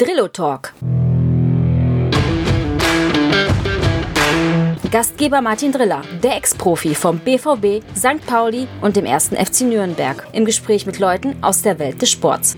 Drillo Talk. Gastgeber Martin Driller, der Ex-Profi vom BVB, St. Pauli und dem ersten FC Nürnberg, im Gespräch mit Leuten aus der Welt des Sports.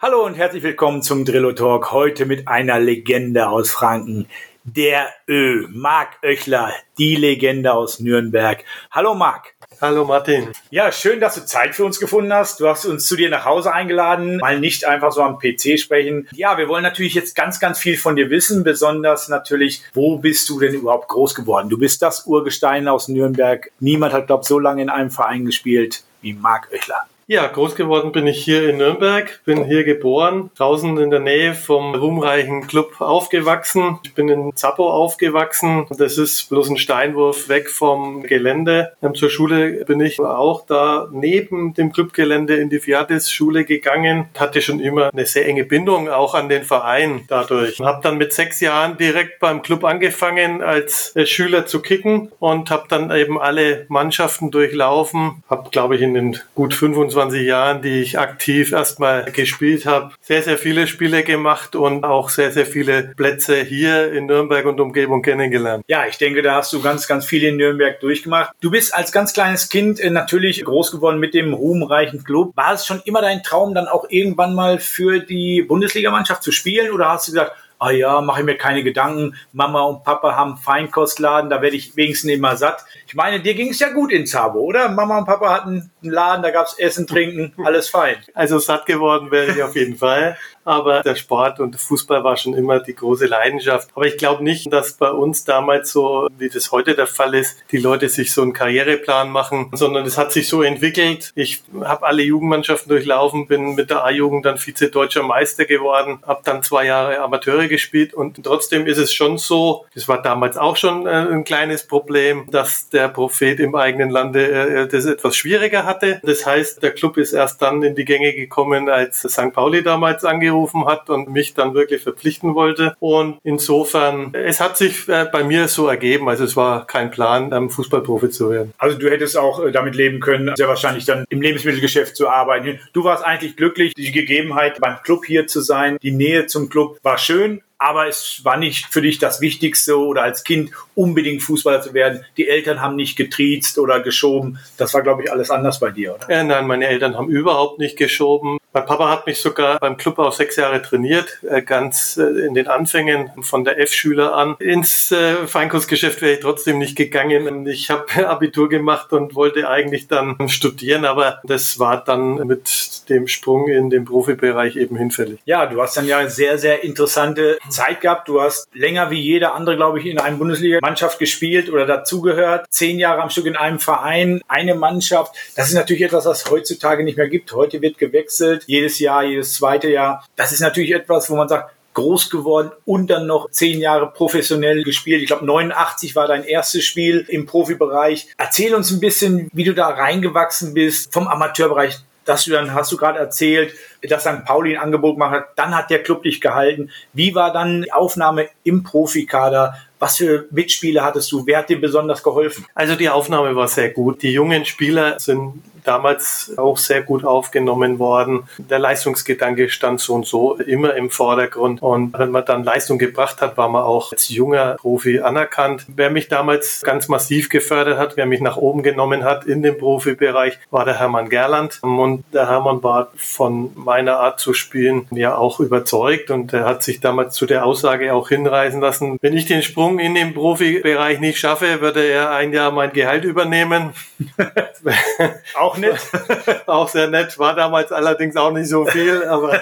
Hallo und herzlich willkommen zum Drillo Talk. Heute mit einer Legende aus Franken. Der Ö, Marc Oechler, die Legende aus Nürnberg. Hallo Marc. Hallo Martin. Ja, schön, dass du Zeit für uns gefunden hast. Du hast uns zu dir nach Hause eingeladen, mal nicht einfach so am PC sprechen. Ja, wir wollen natürlich jetzt ganz, ganz viel von dir wissen, besonders natürlich, wo bist du denn überhaupt groß geworden? Du bist das Urgestein aus Nürnberg. Niemand hat, glaube ich, so lange in einem Verein gespielt wie Marc Oechler. Ja, groß geworden bin ich hier in Nürnberg, bin hier geboren, draußen in der Nähe vom ruhmreichen Club aufgewachsen. Ich bin in Zappo aufgewachsen. Das ist bloß ein Steinwurf weg vom Gelände. Zur Schule bin ich auch da neben dem Clubgelände in die Fiatis-Schule gegangen. Hatte schon immer eine sehr enge Bindung auch an den Verein dadurch. Habe dann mit sechs Jahren direkt beim Club angefangen als Schüler zu kicken und habe dann eben alle Mannschaften durchlaufen. Habe, glaube ich, in den gut 25 25 Jahren, die ich aktiv erstmal gespielt habe, sehr, sehr viele Spiele gemacht und auch sehr, sehr viele Plätze hier in Nürnberg und Umgebung kennengelernt. Ja, ich denke, da hast du ganz, ganz viel in Nürnberg durchgemacht. Du bist als ganz kleines Kind äh, natürlich groß geworden mit dem ruhmreichen Club. War es schon immer dein Traum, dann auch irgendwann mal für die Bundesligamannschaft zu spielen oder hast du gesagt, ah ja, mache ich mir keine Gedanken. Mama und Papa haben Feinkostladen, da werde ich wenigstens immer satt. Ich meine, dir ging es ja gut in Zabo, oder? Mama und Papa hatten einen Laden, da gab es Essen, Trinken, alles fein. Also satt geworden wäre ich auf jeden Fall aber der Sport und Fußball war schon immer die große Leidenschaft. Aber ich glaube nicht, dass bei uns damals so, wie das heute der Fall ist, die Leute sich so einen Karriereplan machen, sondern es hat sich so entwickelt. Ich habe alle Jugendmannschaften durchlaufen, bin mit der A-Jugend dann Vize-Deutscher Meister geworden, habe dann zwei Jahre Amateure gespielt und trotzdem ist es schon so, das war damals auch schon äh, ein kleines Problem, dass der Prophet im eigenen Lande äh, das etwas schwieriger hatte. Das heißt, der Club ist erst dann in die Gänge gekommen, als St. Pauli damals angerufen angerufen hat und mich dann wirklich verpflichten wollte. Und insofern, es hat sich äh, bei mir so ergeben. Also es war kein Plan, Fußballprofi zu werden. Also du hättest auch äh, damit leben können, sehr wahrscheinlich dann im Lebensmittelgeschäft zu arbeiten. Du warst eigentlich glücklich, die Gegebenheit beim Club hier zu sein. Die Nähe zum Club war schön aber es war nicht für dich das Wichtigste oder als Kind unbedingt Fußballer zu werden. Die Eltern haben nicht getriezt oder geschoben. Das war, glaube ich, alles anders bei dir, oder? Ja, nein, meine Eltern haben überhaupt nicht geschoben. Mein Papa hat mich sogar beim Club auch sechs Jahre trainiert, äh, ganz äh, in den Anfängen von der F-Schüler an. Ins äh, Feinkunstgeschäft wäre ich trotzdem nicht gegangen. Ich habe Abitur gemacht und wollte eigentlich dann studieren, aber das war dann mit dem Sprung in den Profibereich eben hinfällig. Ja, du hast dann ja sehr, sehr interessante Zeit gehabt. Du hast länger wie jeder andere, glaube ich, in einer Bundesliga-Mannschaft gespielt oder dazugehört. Zehn Jahre am Stück in einem Verein, eine Mannschaft. Das ist natürlich etwas, was heutzutage nicht mehr gibt. Heute wird gewechselt, jedes Jahr, jedes zweite Jahr. Das ist natürlich etwas, wo man sagt, groß geworden und dann noch zehn Jahre professionell gespielt. Ich glaube, 89 war dein erstes Spiel im Profibereich. Erzähl uns ein bisschen, wie du da reingewachsen bist vom Amateurbereich dass du dann, hast du gerade erzählt, dass St. Pauli ein Angebot gemacht hat, dann hat der Club dich gehalten. Wie war dann die Aufnahme im Profikader? Was für Mitspieler hattest du? Wer hat dir besonders geholfen? Also die Aufnahme war sehr gut. Die jungen Spieler sind damals auch sehr gut aufgenommen worden. Der Leistungsgedanke stand so und so immer im Vordergrund. Und wenn man dann Leistung gebracht hat, war man auch als junger Profi anerkannt. Wer mich damals ganz massiv gefördert hat, wer mich nach oben genommen hat in dem Profibereich, war der Hermann Gerland. Und der Hermann war von meiner Art zu spielen ja auch überzeugt und er hat sich damals zu der Aussage auch hinreißen lassen, wenn ich den Sprung in den Profibereich nicht schaffe, würde er ein Jahr mein Gehalt übernehmen. auch nett. auch sehr nett, war damals allerdings auch nicht so viel, aber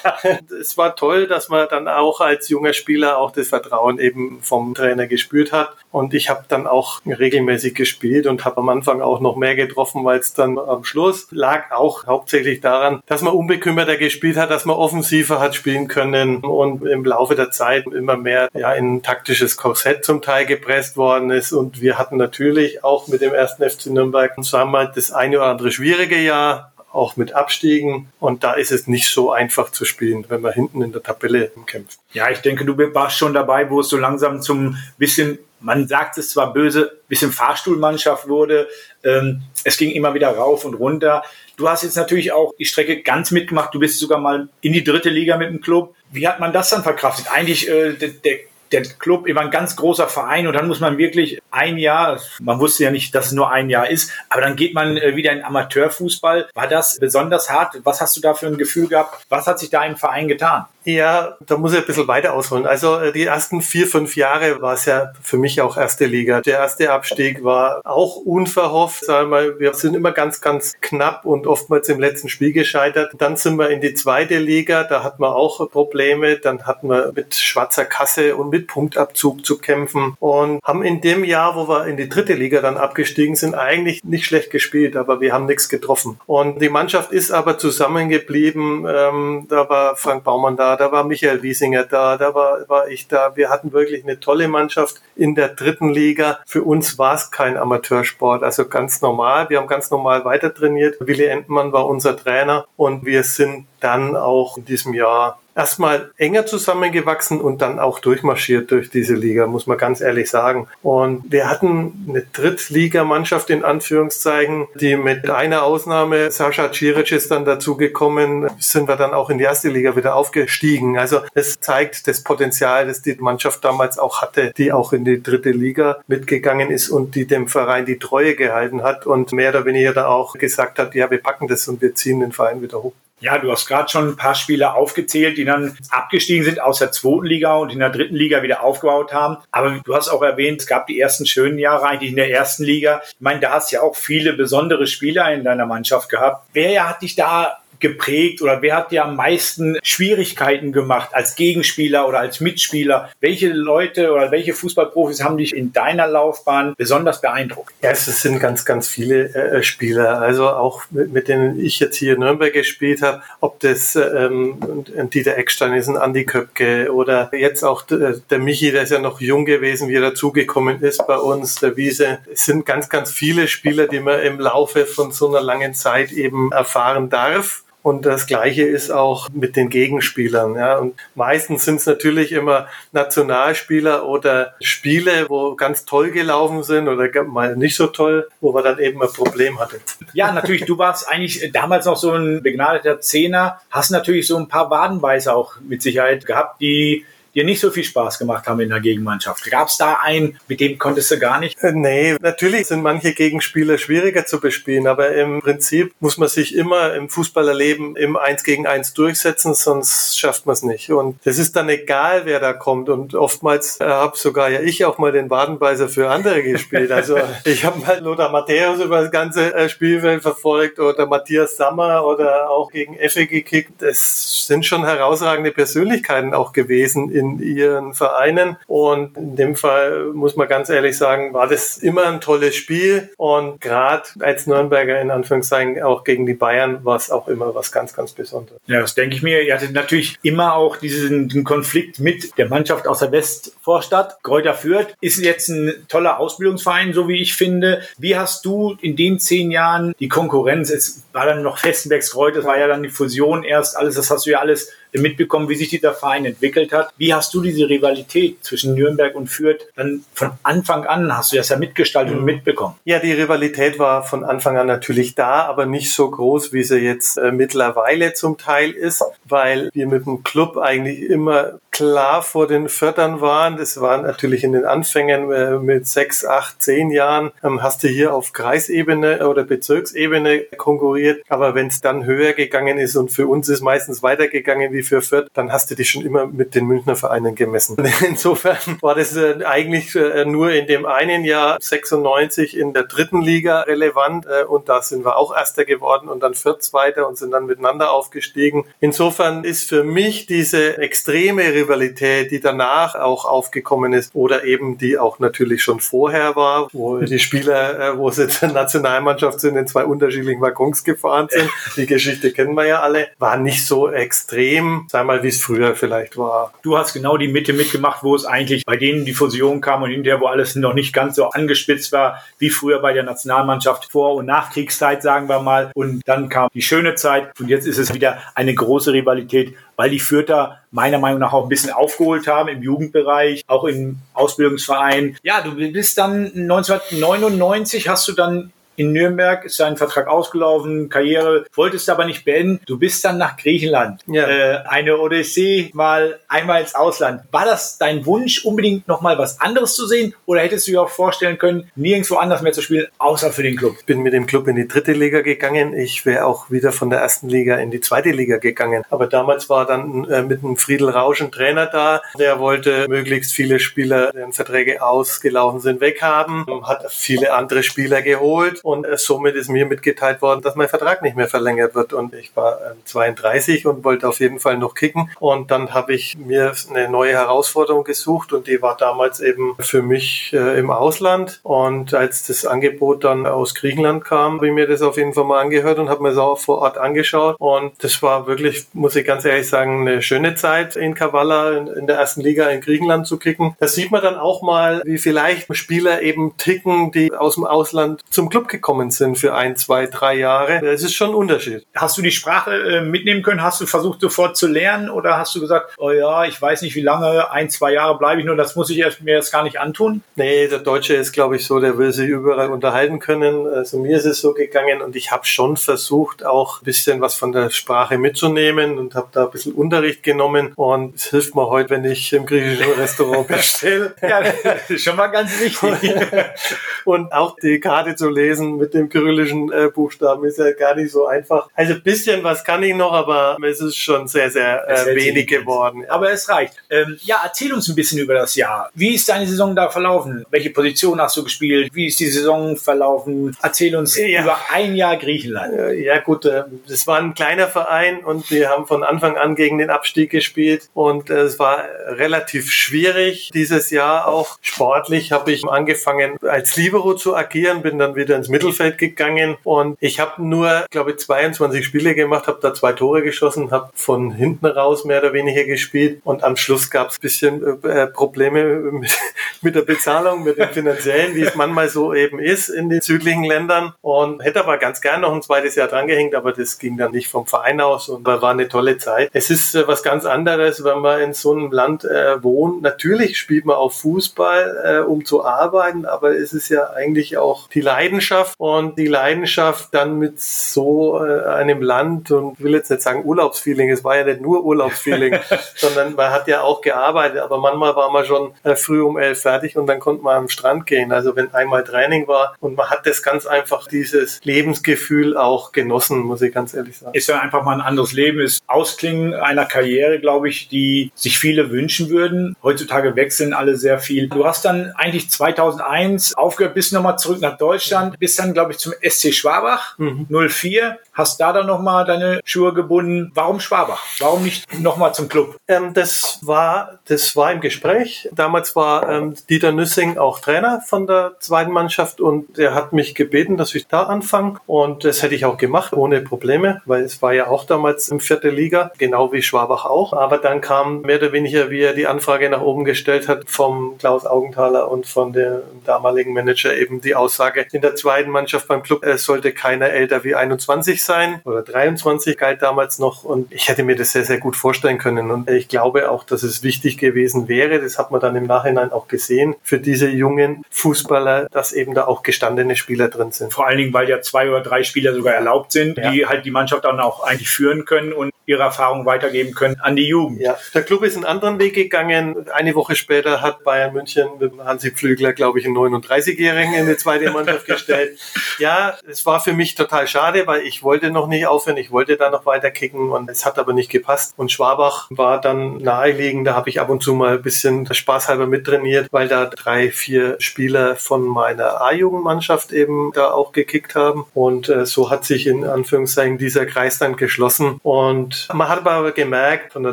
es war toll, dass man dann auch als junger Spieler auch das Vertrauen eben vom Trainer gespürt hat. Und ich habe dann auch regelmäßig gespielt und habe am Anfang auch noch mehr getroffen, weil es dann am Schluss lag auch hauptsächlich daran, dass man unbekümmerter gespielt hat, dass man offensiver hat spielen können und im Laufe der Zeit immer mehr ja, in ein taktisches Korsett zum Teil gepresst worden ist. Und wir hatten natürlich auch mit dem ersten FC Nürnberg zusammen das eine oder andere schwierige Jahr auch mit Abstiegen. Und da ist es nicht so einfach zu spielen, wenn man hinten in der Tabelle kämpft. Ja, ich denke, du warst schon dabei, wo es so langsam zum bisschen man sagt es zwar böse, bisschen Fahrstuhlmannschaft wurde. Ähm, es ging immer wieder rauf und runter. Du hast jetzt natürlich auch die Strecke ganz mitgemacht. Du bist sogar mal in die dritte Liga mit dem Club. Wie hat man das dann verkraftet? Eigentlich äh, der, der der Club immer ein ganz großer Verein und dann muss man wirklich ein Jahr, man wusste ja nicht, dass es nur ein Jahr ist, aber dann geht man äh, wieder in Amateurfußball. War das besonders hart? Was hast du da für ein Gefühl gehabt? Was hat sich da im Verein getan? Ja, da muss ich ein bisschen weiter ausholen. Also äh, die ersten vier, fünf Jahre war es ja für mich auch erste Liga. Der erste Abstieg war auch unverhofft. Sagen wir, wir sind immer ganz, ganz knapp und oftmals im letzten Spiel gescheitert. Dann sind wir in die zweite Liga. Da hatten wir auch Probleme. Dann hatten wir mit schwarzer Kasse und mit Punktabzug zu kämpfen und haben in dem Jahr, wo wir in die dritte Liga dann abgestiegen sind, eigentlich nicht schlecht gespielt, aber wir haben nichts getroffen. Und die Mannschaft ist aber zusammengeblieben. Ähm, da war Frank Baumann da, da war Michael Wiesinger da, da war, war ich da. Wir hatten wirklich eine tolle Mannschaft in der dritten Liga. Für uns war es kein Amateursport, also ganz normal. Wir haben ganz normal weiter trainiert. Willi Entmann war unser Trainer und wir sind dann auch in diesem Jahr erstmal enger zusammengewachsen und dann auch durchmarschiert durch diese Liga, muss man ganz ehrlich sagen. Und wir hatten eine Drittligamannschaft in Anführungszeichen, die mit einer Ausnahme, Sascha Ciric ist dann dazugekommen, sind wir dann auch in die erste Liga wieder aufgestiegen. Also es zeigt das Potenzial, das die Mannschaft damals auch hatte, die auch in die dritte Liga mitgegangen ist und die dem Verein die Treue gehalten hat und mehr oder weniger da auch gesagt hat, ja, wir packen das und wir ziehen den Verein wieder hoch. Ja, du hast gerade schon ein paar Spieler aufgezählt, die dann abgestiegen sind aus der zweiten Liga und in der dritten Liga wieder aufgebaut haben. Aber du hast auch erwähnt, es gab die ersten schönen Jahre eigentlich in der ersten Liga. Ich meine, da hast ja auch viele besondere Spieler in deiner Mannschaft gehabt. Wer hat dich da geprägt oder wer hat dir am meisten Schwierigkeiten gemacht als Gegenspieler oder als Mitspieler? Welche Leute oder welche Fußballprofis haben dich in deiner Laufbahn besonders beeindruckt? Ja, es sind ganz, ganz viele äh, Spieler. Also auch mit, mit, denen ich jetzt hier in Nürnberg gespielt habe, ob das ähm, Dieter Eckstein ist, ein Andi Köpke oder jetzt auch der Michi, der ist ja noch jung gewesen, wie er dazugekommen ist bei uns, der Wiese. Es sind ganz, ganz viele Spieler, die man im Laufe von so einer langen Zeit eben erfahren darf. Und das Gleiche ist auch mit den Gegenspielern. Ja. Und meistens sind es natürlich immer Nationalspieler oder Spiele, wo ganz toll gelaufen sind oder mal nicht so toll, wo man dann eben ein Problem hatte. Ja, natürlich. Du warst eigentlich damals noch so ein begnadeter Zehner, hast natürlich so ein paar Wadenbeißer auch mit Sicherheit gehabt, die dir nicht so viel Spaß gemacht haben in der Gegenmannschaft? Gab es da einen, mit dem konntest du gar nicht? Äh, nee, natürlich sind manche Gegenspieler schwieriger zu bespielen, aber im Prinzip muss man sich immer im Fußballerleben im Eins gegen Eins durchsetzen, sonst schafft man es nicht. Und es ist dann egal, wer da kommt. Und oftmals äh, habe sogar ja ich auch mal den Wadenbeißer für andere gespielt. Also ich habe mal Lothar Matthäus über das ganze äh, Spielfeld verfolgt oder Matthias Sammer oder auch gegen Effe gekickt. Es sind schon herausragende Persönlichkeiten auch gewesen in in ihren Vereinen. Und in dem Fall muss man ganz ehrlich sagen, war das immer ein tolles Spiel. Und gerade als Nürnberger in Anführungszeichen auch gegen die Bayern war es auch immer was ganz, ganz Besonderes. Ja, das denke ich mir. Ihr hattet natürlich immer auch diesen Konflikt mit der Mannschaft aus der Westvorstadt. Kräuter Fürth ist jetzt ein toller Ausbildungsverein, so wie ich finde. Wie hast du in den zehn Jahren die Konkurrenz, es war dann noch Festenbergs Kräuter, es war ja dann die Fusion erst, alles, das hast du ja alles mitbekommen, wie sich dieser Verein entwickelt hat. Wie hast du diese Rivalität zwischen Nürnberg und Fürth dann von Anfang an, hast du das ja mitgestaltet mhm. und mitbekommen? Ja, die Rivalität war von Anfang an natürlich da, aber nicht so groß, wie sie jetzt äh, mittlerweile zum Teil ist, weil wir mit dem Club eigentlich immer klar vor den Fördern waren. Das war natürlich in den Anfängen äh, mit sechs, acht, zehn Jahren, ähm, hast du hier auf Kreisebene oder Bezirksebene konkurriert. Aber wenn es dann höher gegangen ist und für uns ist meistens weitergegangen wie für Fürth, dann hast du dich schon immer mit den Münchner Vereinen gemessen. Insofern war das äh, eigentlich äh, nur in dem einen Jahr 96 in der dritten Liga relevant und da sind wir auch Erster geworden und dann Fürth Zweiter und sind dann miteinander aufgestiegen. Insofern ist für mich diese extreme Rivalität, die danach auch aufgekommen ist oder eben die auch natürlich schon vorher war, wo die Spieler, äh, wo sie zur Nationalmannschaft sind, in zwei unterschiedlichen Waggons gefahren sind. Die Geschichte kennen wir ja alle. War nicht so extrem, sag mal, wie es früher vielleicht war. Du hast genau die Mitte mitgemacht, wo es eigentlich bei denen die Fusion kam und hinterher, wo alles noch nicht ganz so angespitzt war, wie früher bei der Nationalmannschaft vor und nach Kriegszeit, sagen wir mal. Und dann kam die schöne Zeit und jetzt ist es wieder eine große Rivalität, weil die Fürther meiner Meinung nach auch ein bisschen aufgeholt haben im Jugendbereich, auch im Ausbildungsverein. Ja, du bist dann 1999 hast du dann in Nürnberg ist sein Vertrag ausgelaufen, Karriere, wolltest aber nicht beenden. Du bist dann nach Griechenland. Ja. Äh, eine Odyssee, mal einmal ins Ausland. War das dein Wunsch, unbedingt nochmal was anderes zu sehen? Oder hättest du dir auch vorstellen können, nirgendwo anders mehr zu spielen, außer für den Club? Ich bin mit dem Club in die dritte Liga gegangen. Ich wäre auch wieder von der ersten Liga in die zweite Liga gegangen. Aber damals war dann äh, mit dem Friedel Rausch ein Trainer da. Der wollte möglichst viele Spieler, deren Verträge ausgelaufen sind, weghaben. Hat viele andere Spieler geholt und äh, somit ist mir mitgeteilt worden, dass mein Vertrag nicht mehr verlängert wird. Und ich war 32 ähm, und wollte auf jeden Fall noch kicken. Und dann habe ich mir eine neue Herausforderung gesucht und die war damals eben für mich äh, im Ausland. Und als das Angebot dann aus Griechenland kam, habe ich mir das auf jeden Fall mal angehört und habe mir das auch vor Ort angeschaut. Und das war wirklich, muss ich ganz ehrlich sagen, eine schöne Zeit in Kavala in der ersten Liga in Griechenland zu kicken. Da sieht man dann auch mal, wie vielleicht Spieler eben ticken, die aus dem Ausland zum Club gekommen sind für ein, zwei, drei Jahre. Das ist schon ein Unterschied. Hast du die Sprache äh, mitnehmen können? Hast du versucht sofort zu lernen oder hast du gesagt, oh ja, ich weiß nicht wie lange, ein, zwei Jahre bleibe ich nur, das muss ich erst, mir jetzt gar nicht antun? Nee, der Deutsche ist, glaube ich, so, der will sich überall unterhalten können. Also mir ist es so gegangen und ich habe schon versucht, auch ein bisschen was von der Sprache mitzunehmen und habe da ein bisschen Unterricht genommen und es hilft mir heute, wenn ich im griechischen Restaurant bestelle. ja, das ist schon mal ganz wichtig. und auch die Karte zu lesen, lesen mit dem kyrillischen äh, Buchstaben ist ja gar nicht so einfach. Also ein bisschen was kann ich noch, aber es ist schon sehr, sehr äh, wenig geworden. Aber es reicht. Ähm, ja, erzähl uns ein bisschen über das Jahr. Wie ist deine Saison da verlaufen? Welche Position hast du gespielt? Wie ist die Saison verlaufen? Erzähl uns ja. über ein Jahr Griechenland. Ja gut, äh, es war ein kleiner Verein und wir haben von Anfang an gegen den Abstieg gespielt und äh, es war relativ schwierig dieses Jahr auch. Sportlich habe ich angefangen als Libero zu agieren, bin dann wieder ins Mittelfeld gegangen und ich habe nur, glaube ich, 22 Spiele gemacht, habe da zwei Tore geschossen, habe von hinten raus mehr oder weniger gespielt und am Schluss gab es ein bisschen äh, Probleme mit, mit der Bezahlung, mit dem finanziellen, wie es manchmal so eben ist in den südlichen Ländern und hätte aber ganz gern noch ein zweites Jahr drangehängt, aber das ging dann nicht vom Verein aus und war eine tolle Zeit. Es ist äh, was ganz anderes, wenn man in so einem Land äh, wohnt. Natürlich spielt man auch Fußball, äh, um zu arbeiten, aber es ist ja eigentlich auch die Leidenschaft Leidenschaft und die Leidenschaft dann mit so äh, einem Land und will jetzt nicht sagen Urlaubsfeeling, es war ja nicht nur Urlaubsfeeling, sondern man hat ja auch gearbeitet, aber manchmal war man schon äh, früh um elf fertig und dann konnte man am Strand gehen. Also wenn einmal Training war und man hat das ganz einfach dieses Lebensgefühl auch genossen, muss ich ganz ehrlich sagen. Ist ja einfach mal ein anderes Leben, ist Ausklingen einer Karriere, glaube ich, die sich viele wünschen würden. Heutzutage wechseln alle sehr viel. Du hast dann eigentlich 2001 aufgehört, bist nochmal zurück nach Deutschland, bist dann, glaube ich, zum SC Schwabach mhm. 04. Hast da dann nochmal deine Schuhe gebunden. Warum Schwabach? Warum nicht nochmal zum Club? Ähm, das war, das war im Gespräch. Damals war ähm, Dieter Nüssing auch Trainer von der zweiten Mannschaft und er hat mich gebeten, dass ich da anfange. Und das hätte ich auch gemacht, ohne Probleme, weil es war ja auch damals im vierte Liga, genau wie Schwabach auch. Aber dann kam mehr oder weniger, wie er die Anfrage nach oben gestellt hat, vom Klaus Augenthaler und von dem damaligen Manager eben die Aussage, in der zweiten Mannschaft beim Club es sollte keiner älter wie 21 sein oder 23 galt damals noch und ich hätte mir das sehr, sehr gut vorstellen können und ich glaube auch, dass es wichtig gewesen wäre, das hat man dann im Nachhinein auch gesehen, für diese jungen Fußballer, dass eben da auch gestandene Spieler drin sind. Vor allen Dingen, weil ja zwei oder drei Spieler sogar erlaubt sind, ja. die halt die Mannschaft dann auch eigentlich führen können und ihre Erfahrungen weitergeben können an die Jugend. Ja, der Club ist einen anderen Weg gegangen. Eine Woche später hat Bayern München mit Hansi Pflügler, glaube ich, einen 39-Jährigen in die zweite Mannschaft gestellt. Ja, es war für mich total schade, weil ich wollte noch nicht aufhören. Ich wollte da noch weiter kicken und es hat aber nicht gepasst. Und Schwabach war dann naheliegend. Da habe ich ab und zu mal ein bisschen spaßhalber mittrainiert, weil da drei, vier Spieler von meiner A-Jugendmannschaft eben da auch gekickt haben. Und äh, so hat sich in Anführungszeichen dieser Kreis dann geschlossen. Und Und man hat aber gemerkt von der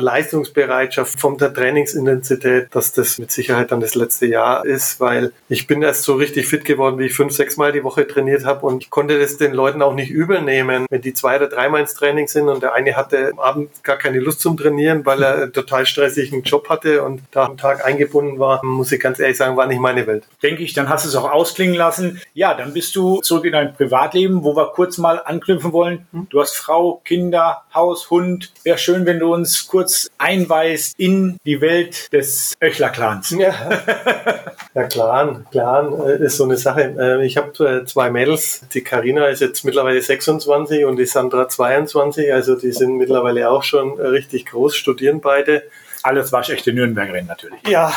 Leistungsbereitschaft, von der Trainingsintensität, dass das mit Sicherheit dann das letzte Jahr ist, weil ich bin erst so richtig fit geworden, wie ich fünf, sechs Mal die Woche trainiert habe und ich konnte das den Leuten auch nicht übel nehmen, wenn die zwei oder dreimal ins Training sind und der eine hatte am Abend gar keine Lust zum Trainieren, weil er einen total stressigen Job hatte und da am Tag eingebunden war, muss ich ganz ehrlich sagen, war nicht meine Welt. Denke ich, dann hast du es auch ausklingen lassen. Ja, dann bist du zurück in dein Privatleben, wo wir kurz mal anknüpfen wollen. Hm? Du hast Frau, Kinder, Haus, Hund. Wäre schön, wenn du uns kurz einweist in die Welt des Öchler-Clans. Ja. ja, Clan. Clan äh, ist so eine Sache. Äh, ich habe äh, zwei Mädels. Die Karina ist jetzt mittlerweile 26 und die Sandra 22. Also die sind mittlerweile auch schon richtig groß, studieren beide. Alles waschechte Nürnbergerin natürlich. Ja,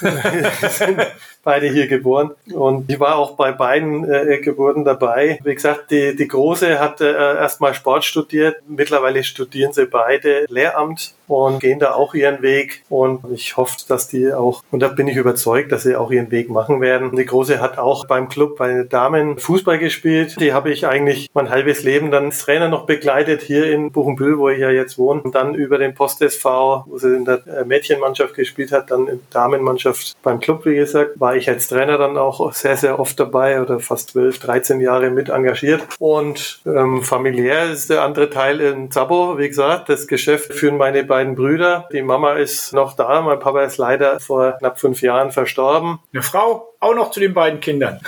beide hier geboren. Und ich war auch bei beiden äh, Geburten dabei. Wie gesagt, die, die Große hat äh, erstmal Sport studiert. Mittlerweile studieren sie beide Lehramt und gehen da auch ihren Weg. Und ich hoffe, dass die auch, und da bin ich überzeugt, dass sie auch ihren Weg machen werden. Die Große hat auch beim Club bei den Damen Fußball gespielt. Die habe ich eigentlich mein halbes Leben dann als Trainer noch begleitet hier in Buchenbühl, wo ich ja jetzt wohne. Und dann über den Post SV, wo sie in der äh, Mädchenmannschaft gespielt hat, dann in Damenmannschaft beim Club, wie gesagt, war ich als Trainer dann auch sehr, sehr oft dabei oder fast 12, 13 Jahre mit engagiert. Und ähm, familiär ist der andere Teil in Zabo, wie gesagt, das Geschäft führen meine beiden beiden Brüder. Die Mama ist noch da. Mein Papa ist leider vor knapp fünf Jahren verstorben. Eine Frau auch noch zu den beiden Kindern.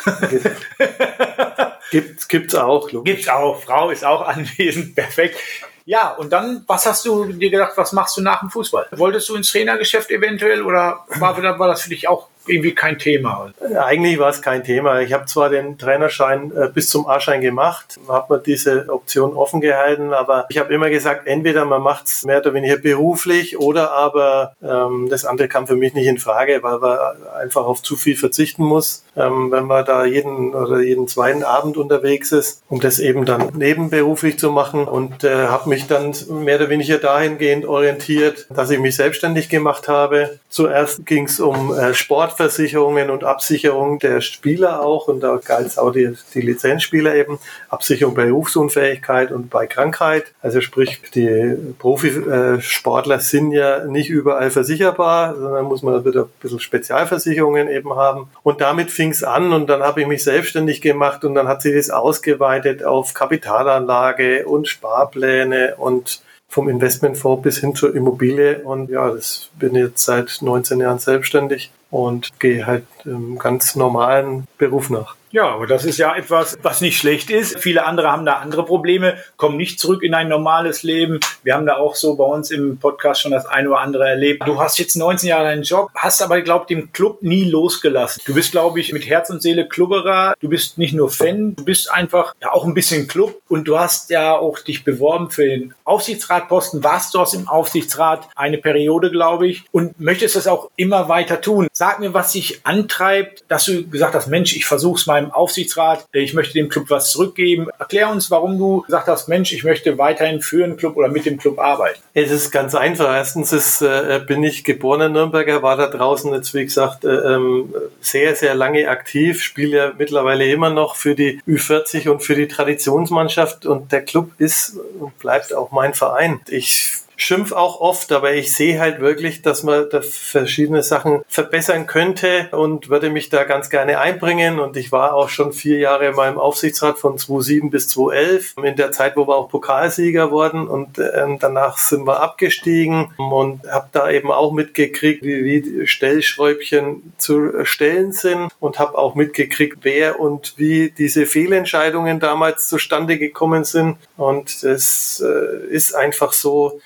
Gibt, gibt's auch. Logisch. Gibt's auch. Frau ist auch anwesend. Perfekt. Ja, und dann, was hast du dir gedacht, was machst du nach dem Fußball? Wolltest du ins Trainergeschäft eventuell oder war, war das für dich auch irgendwie kein Thema. Eigentlich war es kein Thema. Ich habe zwar den Trainerschein äh, bis zum A-Schein gemacht, habe mir diese Option offen gehalten, aber ich habe immer gesagt, entweder man macht es mehr oder weniger beruflich oder aber ähm, das andere kam für mich nicht in Frage, weil man einfach auf zu viel verzichten muss, ähm, wenn man da jeden oder jeden zweiten Abend unterwegs ist, um das eben dann nebenberuflich zu machen und äh, habe mich dann mehr oder weniger dahingehend orientiert, dass ich mich selbstständig gemacht habe. Zuerst ging es um äh, Sport Privatversicherungen und Absicherung der Spieler auch, und da galt es auch die, die Lizenzspieler eben, Absicherung bei Berufsunfähigkeit und bei Krankheit. Also sprich, die Profisportler sind ja nicht überall versicherbar, sondern muss man wieder ein bisschen Spezialversicherungen eben haben. Und damit fing es an und dann habe ich mich selbstständig gemacht und dann hat sich das ausgeweitet auf Kapitalanlage und Sparpläne und vom Investmentfonds bis hin zur Immobilie. Und ja, das bin jetzt seit 19 Jahren selbstständig und gehe halt im ganz normalen Beruf nach. Ja, aber das ist ja etwas, was nicht schlecht ist. Viele andere haben da andere Probleme, kommen nicht zurück in ein normales Leben. Wir haben da auch so bei uns im Podcast schon das eine oder andere erlebt. Du hast jetzt 19 Jahre einen Job, hast aber, glaube ich, den Club nie losgelassen. Du bist, glaube ich, mit Herz und Seele Klubberer. Du bist nicht nur Fan, du bist einfach ja auch ein bisschen Club und du hast ja auch dich beworben für den Aufsichtsratposten. Warst du aus dem Aufsichtsrat eine Periode, glaube ich, und möchtest das auch immer weiter tun. Sag mir, was dich antreibt, dass du gesagt hast, Mensch, ich versuch's mal beim Aufsichtsrat, ich möchte dem Club was zurückgeben. Erklär uns, warum du gesagt hast, Mensch, ich möchte weiterhin für den Club oder mit dem Club arbeiten. Es ist ganz einfach. Erstens ist, äh, bin ich geborener Nürnberger, war da draußen jetzt, wie gesagt, äh, ähm, sehr, sehr lange aktiv, spiele ja mittlerweile immer noch für die Ü40 und für die Traditionsmannschaft und der Club ist und bleibt auch mein Verein. Ich schimpf auch oft, aber ich sehe halt wirklich, dass man da verschiedene Sachen verbessern könnte und würde mich da ganz gerne einbringen. Und ich war auch schon vier Jahre in meinem Aufsichtsrat von 2007 bis 2011, in der Zeit, wo wir auch Pokalsieger wurden. Und ähm, danach sind wir abgestiegen und habe da eben auch mitgekriegt, wie, wie Stellschräubchen zu stellen sind und habe auch mitgekriegt, wer und wie diese Fehlentscheidungen damals zustande gekommen sind. Und es äh, ist einfach so,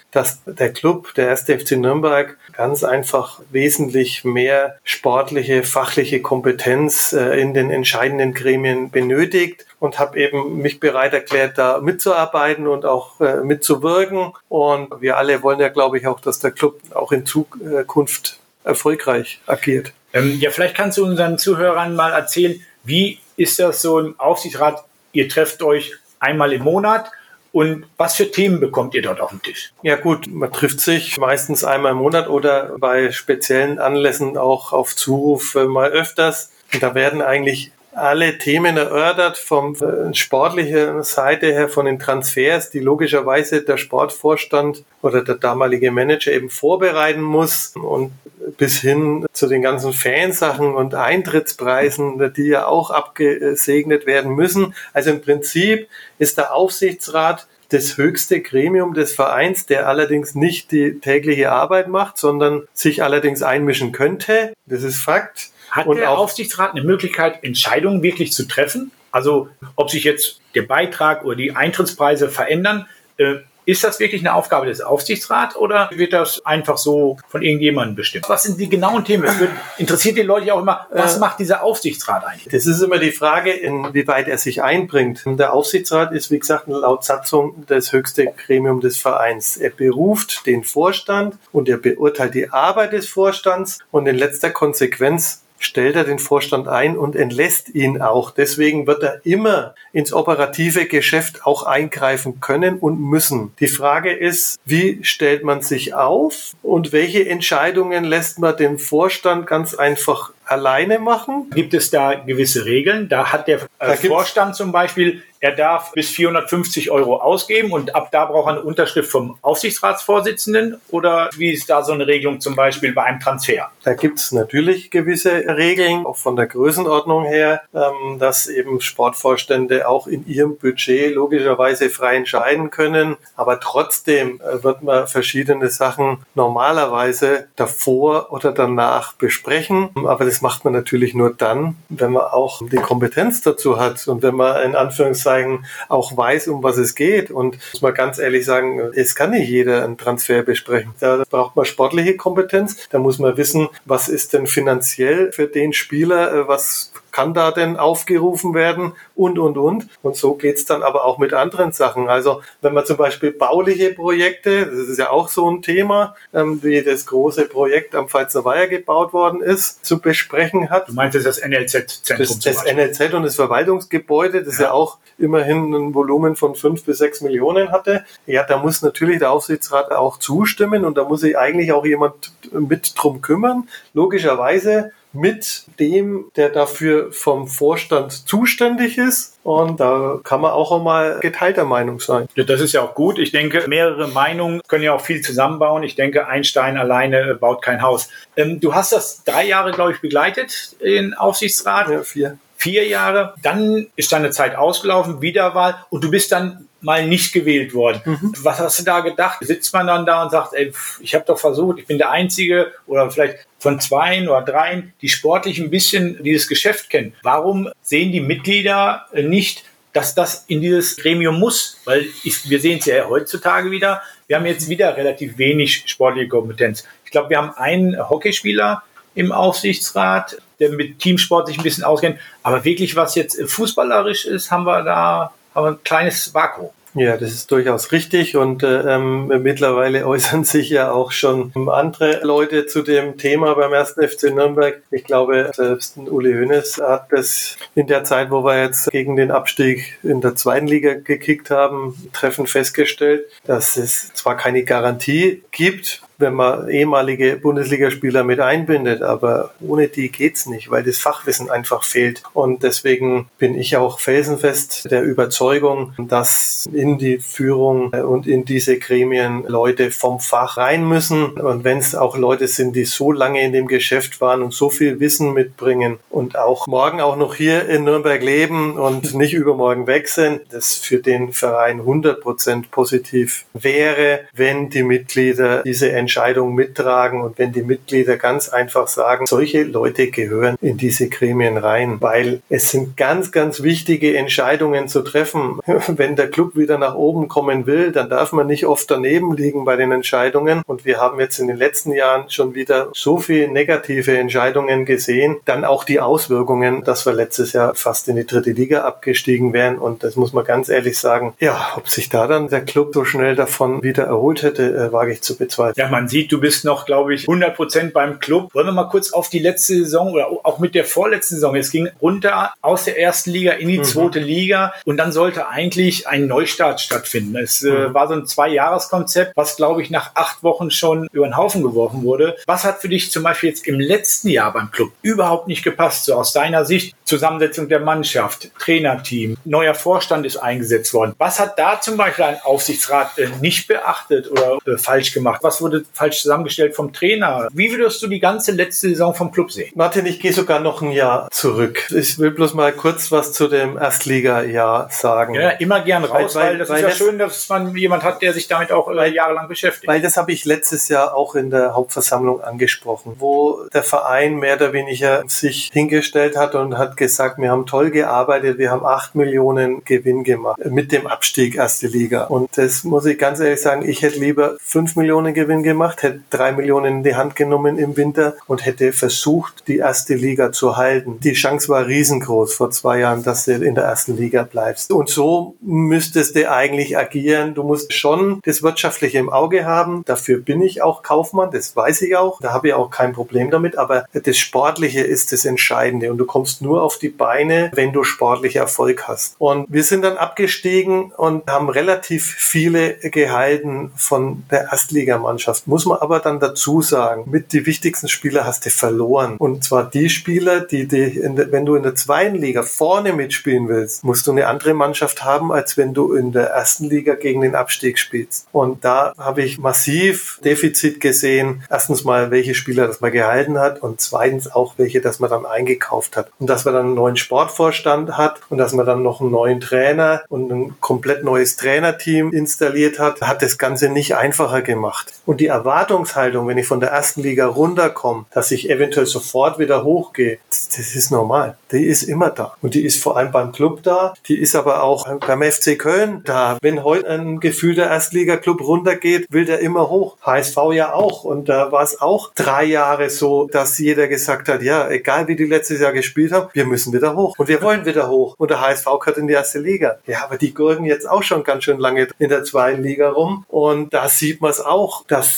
der Club, der erste FC Nürnberg, ganz einfach wesentlich mehr sportliche, fachliche Kompetenz äh, in den entscheidenden Gremien benötigt und habe eben mich bereit erklärt, da mitzuarbeiten und auch äh, mitzuwirken. Und wir alle wollen ja, glaube ich, auch, dass der Club auch in Zukunft erfolgreich agiert. Ähm, ja, vielleicht kannst du unseren Zuhörern mal erzählen, wie ist das so im Aufsichtsrat? Ihr trefft euch einmal im Monat und was für Themen bekommt ihr dort auf den Tisch? Ja gut, man trifft sich meistens einmal im Monat oder bei speziellen Anlässen auch auf Zuruf mal öfters. Und da werden eigentlich alle Themen erörtert, vom äh, sportlichen Seite her, von den Transfers, die logischerweise der Sportvorstand oder der damalige Manager eben vorbereiten muss und bis hin zu den ganzen Fansachen und Eintrittspreisen, die ja auch abgesegnet werden müssen. Also im Prinzip ist der Aufsichtsrat das höchste Gremium des Vereins, der allerdings nicht die tägliche Arbeit macht, sondern sich allerdings einmischen könnte. Das ist Fakt. Hat und der Aufsichtsrat eine Möglichkeit, Entscheidungen wirklich zu treffen? Also ob sich jetzt der Beitrag oder die Eintrittspreise verändern, äh, ist das wirklich eine Aufgabe des Aufsichtsrats oder wird das einfach so von irgendjemandem bestimmt? Was sind die genauen Themen? Wird, interessiert die Leute auch immer, was äh, macht dieser Aufsichtsrat eigentlich? Das ist immer die Frage, inwieweit er sich einbringt. Der Aufsichtsrat ist, wie gesagt, laut Satzung das höchste Gremium des Vereins. Er beruft den Vorstand und er beurteilt die Arbeit des Vorstands und in letzter Konsequenz stellt er den Vorstand ein und entlässt ihn auch. Deswegen wird er immer ins operative Geschäft auch eingreifen können und müssen. Die Frage ist, wie stellt man sich auf und welche Entscheidungen lässt man den Vorstand ganz einfach alleine machen? Gibt es da gewisse Regeln? Da hat der äh, Vorstand zum Beispiel er darf bis 450 Euro ausgeben und ab da braucht er eine Unterschrift vom Aufsichtsratsvorsitzenden oder wie ist da so eine Regelung zum Beispiel bei einem Transfer? Da gibt es natürlich gewisse Regeln, auch von der Größenordnung her, ähm, dass eben Sportvorstände auch in ihrem Budget logischerweise frei entscheiden können. Aber trotzdem äh, wird man verschiedene Sachen normalerweise davor oder danach besprechen. Aber das macht man natürlich nur dann, wenn man auch die Kompetenz dazu hat und wenn man in Anführungszeichen auch weiß, um was es geht. Und muss man ganz ehrlich sagen, es kann nicht jeder einen Transfer besprechen. Da braucht man sportliche Kompetenz. Da muss man wissen, was ist denn finanziell für den Spieler, äh, was kann da denn aufgerufen werden und, und, und. Und so geht's dann aber auch mit anderen Sachen. Also wenn man zum Beispiel bauliche Projekte, das ist ja auch so ein Thema, ähm, wie das große Projekt am Pfalzer Weiher gebaut worden ist, zu besprechen hat. Du meinst das, das NLZ-Zentrum? Das, das NLZ und das Verwaltungsgebäude, das ja. ja auch immerhin ein Volumen von fünf bis sechs Millionen hatte. Ja, da muss natürlich der Aufsichtsrat auch zustimmen und da muss sich eigentlich auch jemand mit drum kümmern. Logischerweise mit dem, der dafür vom Vorstand zuständig ist. Und da kann man auch einmal geteilter Meinung sein. Ja, das ist ja auch gut. Ich denke, mehrere Meinungen können ja auch viel zusammenbauen. Ich denke, Einstein alleine baut kein Haus. Ähm, du hast das drei Jahre, glaube ich, begleitet, den Aufsichtsrat. Ja, vier. Vier Jahre. Dann ist deine Zeit ausgelaufen, Wiederwahl. Und du bist dann mal nicht gewählt worden. Mhm. Was hast du da gedacht? Sitzt man dann da und sagt, ey, ich habe doch versucht, ich bin der Einzige oder vielleicht von zweien oder dreien, die sportlich ein bisschen dieses Geschäft kennen. Warum sehen die Mitglieder nicht, dass das in dieses Gremium muss? Weil ich, wir sehen es ja heutzutage wieder. Wir haben jetzt wieder relativ wenig sportliche Kompetenz. Ich glaube, wir haben einen Hockeyspieler im Aufsichtsrat, der mit Teamsport sich ein bisschen auskennt. Aber wirklich, was jetzt fußballerisch ist, haben wir da haben wir ein kleines Vakuum. Ja, das ist durchaus richtig und äh, ähm, mittlerweile äußern sich ja auch schon andere Leute zu dem Thema beim ersten FC Nürnberg. Ich glaube, selbst Uli Hoeneß hat das in der Zeit, wo wir jetzt gegen den Abstieg in der zweiten Liga gekickt haben, treffend festgestellt, dass es zwar keine Garantie gibt, wenn man ehemalige Bundesligaspieler mit einbindet, aber ohne die geht's nicht, weil das Fachwissen einfach fehlt. Und deswegen bin ich auch felsenfest der Überzeugung, dass in die Führung und in diese Gremien Leute vom Fach rein müssen. Und wenn es auch Leute sind, die so lange in dem Geschäft waren und so viel Wissen mitbringen und auch morgen auch noch hier in Nürnberg leben und nicht übermorgen weg sind, das für den Verein 100 Prozent positiv wäre, wenn die Mitglieder diese Entscheidung mittragen und wenn die Mitglieder ganz einfach sagen, solche Leute gehören in diese Gremien rein, weil es sind ganz, ganz wichtige Entscheidungen zu treffen. Wenn der Club wieder nach oben kommen will, dann darf man nicht oft daneben liegen bei den Entscheidungen. Und wir haben jetzt in den letzten Jahren schon wieder so viele negative Entscheidungen gesehen. Dann auch die Auswirkungen, dass wir letztes Jahr fast in die dritte Liga abgestiegen wären. Und das muss man ganz ehrlich sagen. Ja, ob sich da dann der Club so schnell davon wieder erholt hätte, äh, wage ich zu bezweifeln. Ja, Man sieht, du bist noch, glaube ich, 100 Prozent beim Club. Wollen wir mal kurz auf die letzte Saison oder auch mit der vorletzten Saison. Es ging runter aus der ersten Liga in die mhm. zweite Liga und dann sollte eigentlich ein Neustart stattfinden. Es äh, mhm. war so ein Zwei-Jahres-Konzept, was, glaube ich, nach acht Wochen schon über den Haufen geworfen wurde. Was hat für dich zum Beispiel jetzt im letzten Jahr beim Club überhaupt nicht gepasst? So aus deiner Sicht, Zusammensetzung der Mannschaft, Trainerteam, neuer Vorstand ist eingesetzt worden. Was hat da zum Beispiel ein Aufsichtsrat äh, nicht beachtet oder äh, falsch gemacht? Was wurde falsch zusammengestellt vom Trainer? Wie würdest du die ganze letzte Saison vom Club sehen? Martin, ich gehe sogar noch ein Jahr zurück. Ich will bloß mal kurz was zu dem Erstliga-Jahr sagen. Ja, immer gern raus, weil, weil das weil ist ja das, schön, dass man jemand hat, der sich damit auch äh, jahrelang beschäftigt. Weil das habe ich letztes Jahr auch in der Hauptversammlung angesprochen, wo der Verein mehr oder weniger sich hingestellt hat und hat gesagt, wir haben toll gearbeitet, wir haben acht Millionen Gewinn gemacht mit dem Abstieg erste Liga. Und das muss ich ganz ehrlich sagen, ich hätte lieber fünf Millionen Gewinn gemacht, hätte drei Millionen in die Hand genommen im Winter und hätte versucht, die erste Liga zu halten. Die Chance war riesengroß vor zwei Jahren, dass du in der ersten Liga bleibst. Und so müsstest du eigentlich agieren. Du musst schon das Wirtschaftliche im Auge haben. Dafür bin ich auch Kaufmann, das weiß ich auch. Da habe ich auch kein Problem damit. Aber das Sportliche ist das Entscheidende. Und du kommst nur auf die Beine, wenn du sportlich Erfolg hast. Und wir sind dann abgestiegen und haben relativ viele gehalten von der Erstligamannschaft. Muss man aber dann dazu sagen, mit die wichtigsten Spieler hast du verloren. Und zwar die Spieler, die, die der, wenn du in der zweiten Liga vorne mitspielen willst, musst du eine andere Mannschaft haben, als wenn du in der ersten Liga gegen den Abstieg spielst. Und da habe ich massiv Defizit gesehen. Erstens mal, welche Spieler das man gehalten hat und zweitens auch welche, das man dann eingekauft hat. Und dass man dann einen neuen Sportvorstand hat und dass man dann noch einen neuen Trainer und ein komplett neues Trainerteam installiert hat, hat das Ganze nicht einfacher gemacht. Und die Erwartungshaltung, wenn ich von der ersten Liga runterkomme, dass ich eventuell sofort wieder hochgehe, das ist normal. Die ist immer da. Und die ist vor allem beim Club da. Die ist aber auch beim FC Köln da. Wenn heute ein gefühlter Erstliga-Club runtergeht, will der immer hoch. HSV ja auch. Und da war es auch drei Jahre so, dass jeder gesagt hat, ja, egal wie die letztes Jahr gespielt haben, wir müssen wieder hoch. Und wir wollen wieder hoch. Und der HSV gehört in die erste Liga. Ja, aber die gurken jetzt auch schon ganz schön lange in der zweiten Liga rum. Und da sieht man es auch, dass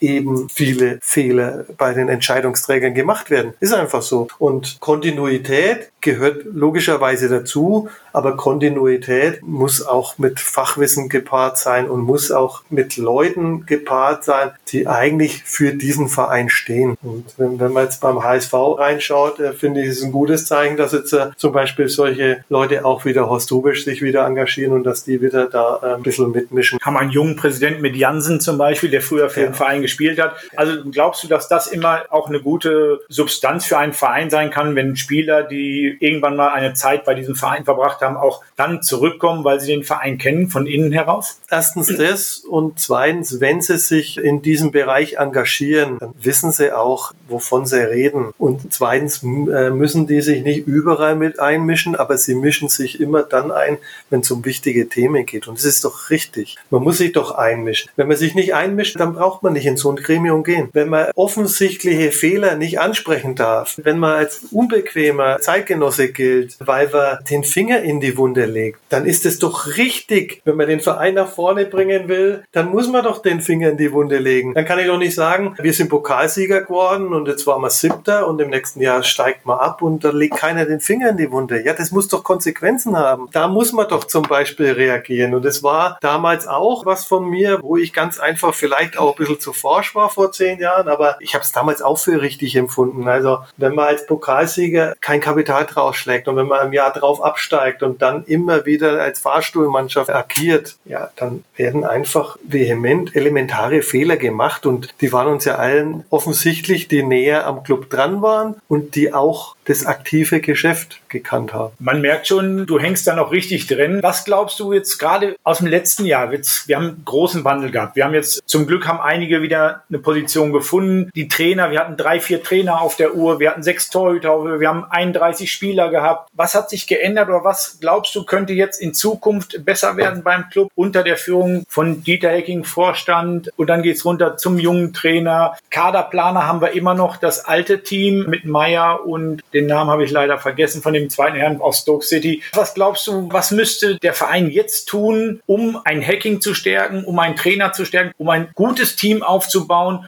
eben viele Fehler bei den Entscheidungsträgern gemacht werden. Ist einfach so. Und Kontinuität gehört logischerweise dazu, aber Kontinuität muss auch mit Fachwissen gepaart sein und muss auch mit Leuten gepaart sein, die eigentlich für diesen Verein stehen. Und wenn, wenn man jetzt beim HSV reinschaut, äh, finde ich es ein gutes Zeichen, dass jetzt äh, zum Beispiel solche Leute auch wieder Horst Rubisch sich wieder engagieren und dass die wieder da äh, ein bisschen mitmischen. Haben einen jungen Präsidenten mit Jansen zum Beispiel, der früher für ja. den Verein gespielt hat. Also glaubst du, dass das immer auch eine gute Substanz für einen Verein sein kann, wenn Spieler, die irgendwann mal eine Zeit bei diesem Verein verbracht haben, auch dann zurückkommen, weil sie den Verein kennen von innen heraus? Erstens das und zweitens, wenn sie sich in diesem Bereich engagieren, dann wissen sie auch, wovon sie reden. Und zweitens äh, müssen die sich nicht überall mit einmischen, aber sie mischen sich immer dann ein, wenn es um wichtige Themen geht. Und das ist doch richtig. Man muss sich doch einmischen. Wenn man sich nicht einmischt, dann braucht man nicht in so ein Gremium gehen. Wenn man offensichtliche Fehler nicht ansprechen darf, wenn man als unbequemer Zeitgenosse gilt, weil man den Finger in die Wunde legt, dann ist es doch richtig, wenn man den Verein nach vorne bringen will, dann muss man doch den Finger in die Wunde legen. Dann kann ich doch nicht sagen, wir sind Pokalsieger geworden und jetzt waren wir Siebter und im nächsten Jahr steigt man ab und da legt keiner den Finger in die Wunde. Ja, das muss doch Konsequenzen haben. Da muss man doch zum Beispiel reagieren. Und es war damals auch was von mir, wo ich ganz einfach vielleicht auch ein bisschen zu forsch war vor zehn Jahren, aber ich habe es damals auch für richtig empfunden. Also wenn man als Pokalsieger kein Kapital draus schlägt und wenn man im Jahr drauf absteigt und dann immer wieder als Fahrstuhlmannschaft agiert, ja, dann werden einfach vehement elementare Fehler gemacht und die waren uns ja allen offensichtlich, die näher am Club dran waren und die auch das aktive Geschäft gekannt haben. Man merkt schon, du hängst da noch richtig drin. Was glaubst du jetzt gerade aus dem letzten Jahr? Wir haben großen Wandel gehabt. Wir haben jetzt zum Glück haben einige wieder eine Position gefunden. Die Trainer, wir hatten drei, vier Trainer auf der Uhr, wir hatten sechs Torhüter, wir haben 31 Spieler gehabt. Was hat sich geändert oder was glaubst du könnte jetzt in Zukunft besser werden beim Club unter der Führung von Dieter Hecking Vorstand und dann geht's runter zum jungen Trainer. Kaderplaner haben wir immer noch das alte Team mit Meier und Den Namen habe ich leider vergessen von dem zweiten Herrn aus Stoke City. Was glaubst du, was müsste der Verein jetzt tun, um ein Hacking zu stärken, um einen Trainer zu stärken, um ein gutes Team aufzubauen,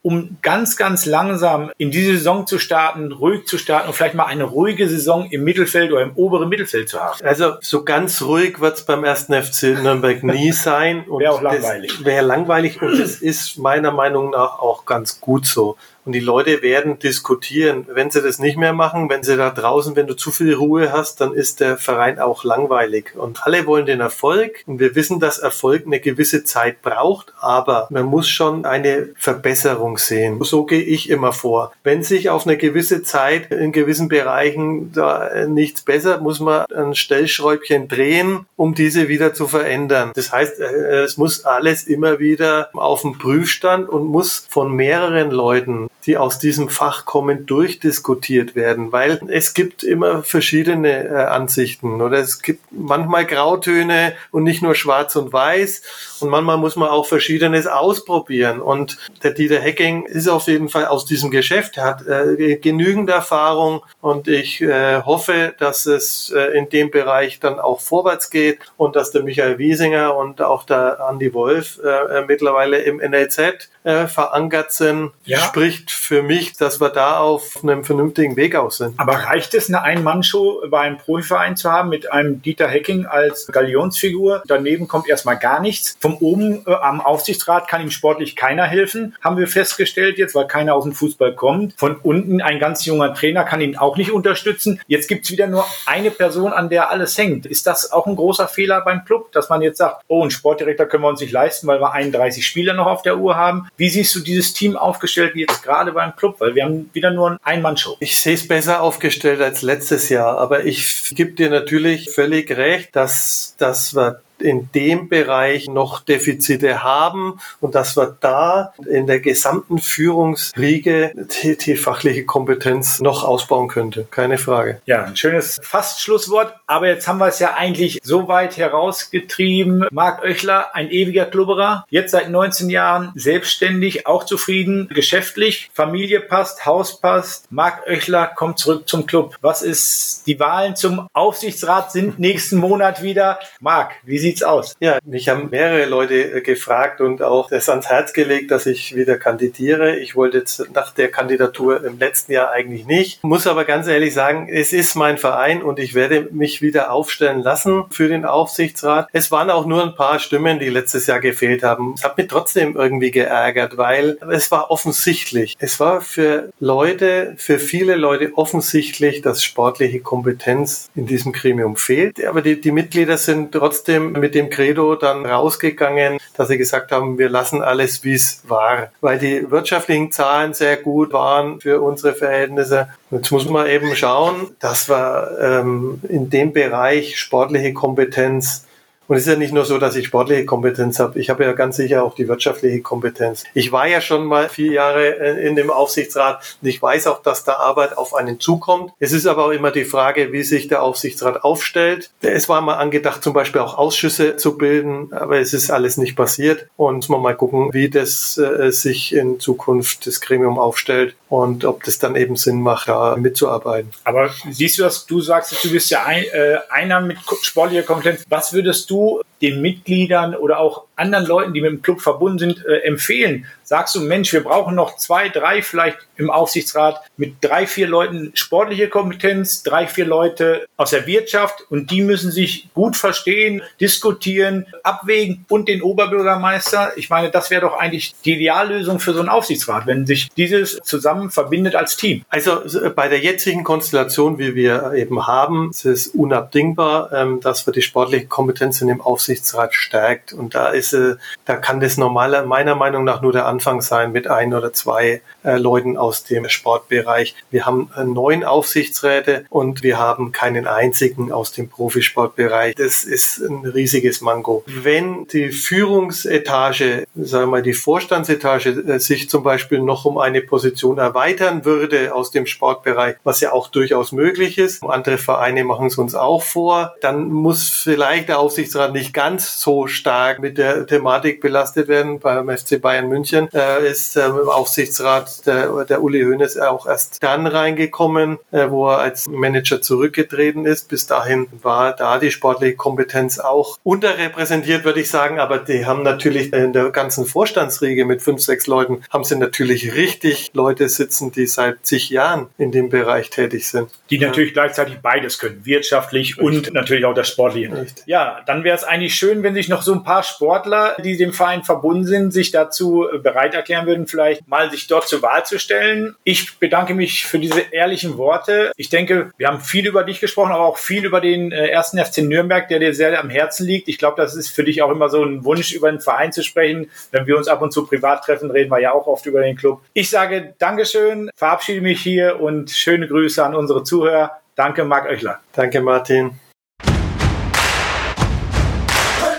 um ganz, ganz langsam in diese Saison zu starten, ruhig zu starten und vielleicht mal eine ruhige Saison im Mittelfeld oder im oberen Mittelfeld zu haben? Also so ganz ruhig wird es beim ersten FC Nürnberg nie sein. Wäre auch langweilig. Wäre langweilig und es ist meiner Meinung nach auch ganz gut so. Und die Leute werden diskutieren. Wenn sie das nicht mehr machen, wenn sie da draußen, wenn du zu viel Ruhe hast, dann ist der Verein auch langweilig. Und alle wollen den Erfolg. Und wir wissen, dass Erfolg eine gewisse Zeit braucht, aber man muss schon eine Verbesserung sehen. So gehe ich immer vor. Wenn sich auf eine gewisse Zeit in gewissen Bereichen da nichts besser, muss man ein Stellschräubchen drehen, um diese wieder zu verändern. Das heißt, äh, es muss alles immer wieder auf den Prüfstand und muss von mehreren Leuten die aus diesem Fach kommen, durchdiskutiert werden, weil es gibt immer verschiedene äh, Ansichten oder? Es gibt manchmal Grautöne und nicht nur schwarz und weiß und manchmal muss man auch Verschiedenes ausprobieren und der Dieter Hecking ist auf jeden Fall aus diesem Geschäft, er hat äh, genügend Erfahrung und ich äh, hoffe, dass es äh, in dem Bereich dann auch vorwärts geht und dass der Michael Wiesinger und auch der Andy Wolf äh, äh mittlerweile im NLZ äh, verankert sind, ja. spricht für mich, dass wir da auf einem vernünftigen Weg aus sind. Aber reicht es, eine Ein-Mann-Show bei einem Profiverein zu haben mit einem Dieter Hecking als Galionsfigur? Daneben kommt erstmal gar nichts. Von oben äh, am Aufsichtsrat kann ihm sportlich keiner helfen, haben wir festgestellt jetzt, weil keiner aus dem Fußball kommt. Von unten ein ganz junger Trainer kann ihn auch nicht unterstützen. Jetzt gibt es wieder nur eine Person, an der alles hängt. Ist das auch ein großer Fehler beim Club, dass man jetzt sagt, oh, einen Sportdirektor können wir uns nicht leisten, weil wir 31 Spieler noch auf der Uhr haben? Wie siehst du dieses Team aufgestellt jetzt gerade beim Club? Weil wir haben wieder nur ein Ein-Mann-Show. Ich sehe es besser aufgestellt als letztes Jahr, aber ich gebe dir natürlich völlig recht, dass, dass wir in dem Bereich noch Defizite haben und dass wir da in der gesamten Führungsriege die, die fachliche Kompetenz noch ausbauen könnte. Keine Frage. Ja, ein schönes Fast-Schlusswort. Aber jetzt haben wir es ja eigentlich so weit herausgetrieben. Marc Oechler, ein ewiger Klubberer, jetzt seit 19 Jahren selbstständig, auch zufrieden, geschäftlich, Familie passt, Haus passt. Marc Oechler kommt zurück zum Club. Was ist die Wahlen zum Aufsichtsrat sind nächsten Monat wieder? Marc, wie sieht sieht's aus? Ja, mich haben mehrere Leute äh, gefragt und auch das ans Herz gelegt, dass ich wieder kandidiere. Ich wollte jetzt nach der Kandidatur im letzten Jahr eigentlich nicht. Muss aber ganz ehrlich sagen, es ist mein Verein und ich werde mich wieder aufstellen lassen für den Aufsichtsrat. Es waren auch nur ein paar Stimmen, die letztes Jahr gefehlt haben. Es hat mich trotzdem irgendwie geärgert, weil es war offensichtlich. Es war für Leute, für viele Leute offensichtlich, dass sportliche Kompetenz in diesem Gremium fehlt. Aber die, die Mitglieder sind trotzdem mit dem Credo dann rausgegangen, dass sie gesagt haben, wir lassen alles, wie es war, weil die wirtschaftlichen Zahlen sehr gut waren für unsere Verhältnisse. Jetzt muss man eben schauen, dass wir ähm, in dem Bereich sportliche Kompetenz und es ist ja nicht nur so, dass ich sportliche Kompetenz habe. Ich habe ja ganz sicher auch die wirtschaftliche Kompetenz. Ich war ja schon mal vier Jahre in dem Aufsichtsrat und ich weiß auch, dass da Arbeit auf einen zukommt. Es ist aber auch immer die Frage, wie sich der Aufsichtsrat aufstellt. Es war mal angedacht, zum Beispiel auch Ausschüsse zu bilden, aber es ist alles nicht passiert. Und muss man mal gucken, wie das äh, sich in Zukunft das Gremium aufstellt und ob das dann eben Sinn macht, da mitzuarbeiten. Aber siehst du das, du sagst, du bist ja ein, äh, einer mit sportlicher Kompetenz. Was würdest du zu den Mitgliedern oder auch anderen Leuten, die mit dem Club verbunden sind, äh, empfehlen? Sagst du, Mensch, wir brauchen noch zwei, drei vielleicht im Aufsichtsrat mit drei, vier Leuten sportliche Kompetenz, drei, vier Leute aus der Wirtschaft und die müssen sich gut verstehen, diskutieren, abwägen und den Oberbürgermeister. Ich meine, das wäre doch eigentlich die Ideallösung für so einen Aufsichtsrat, wenn sich dieses zusammen verbindet als Team. Also bei der jetzigen Konstellation, wie wir eben haben, ist es unabdingbar, ähm, dass wir die sportliche Kompetenz in dem Aufsichtsrat stärkt. Und da ist, äh, da kann das normale, meiner Meinung nach nur der Anfang sein mit ein oder zwei äh, Leuten aus dem Sportbereich. Wir haben äh, neun Aufsichtsräte und wir haben keinen einzigen aus dem Profisportbereich. Das ist ein riesiges Mango. Wenn die Führungsetage, sagen wir mal die Vorstandsetage, sich zum Beispiel noch um eine Position erweitern würde aus dem Sportbereich, was ja auch durchaus möglich ist, andere Vereine machen es uns auch vor, dann muss vielleicht der Aufsichtsrat nicht ganz so stark mit der Thematik belastet werden. Beim FC Bayern München äh, ist äh, im Aufsichtsrat der, der Uli Hoeneß auch erst dann reingekommen, äh, wo er als Manager zurückgetreten ist. Bis dahin war da die sportliche Kompetenz auch unterrepräsentiert, würde ich sagen. Aber die haben natürlich in der ganzen Vorstandsriege mit fünf, sechs Leuten, haben sie natürlich richtig Leute sitzen, die seit zig Jahren in dem Bereich tätig sind. Die natürlich gleichzeitig beides können, wirtschaftlich Richtig. und natürlich auch das Sportliche. Richtig. Ja, dann wäre es eigentlich schön, wenn sich noch so ein paar Sportler, die dem Verein verbunden sind, sich dazu bereit erklären würden, vielleicht mal sich dort zur Wahl zu stellen. Ich bedanke mich für diese ehrlichen Worte. Ich denke, wir haben viel über dich gesprochen, aber auch viel über den äh, ersten FC Nürnberg, der dir sehr am Herzen liegt. Ich glaube, das ist für dich auch immer so ein Wunsch, über den Verein zu sprechen. Wenn wir uns ab und zu privat treffen, reden wir ja auch oft über den Club. Ich sage Dankeschön, verabschiede mich hier und schöne Grüße an unsere Zuhörer. Danke, Marc Oechler. Danke, Martin.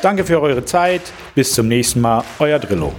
Danke für eure Zeit. Bis zum nächsten Mal. Euer Drillo.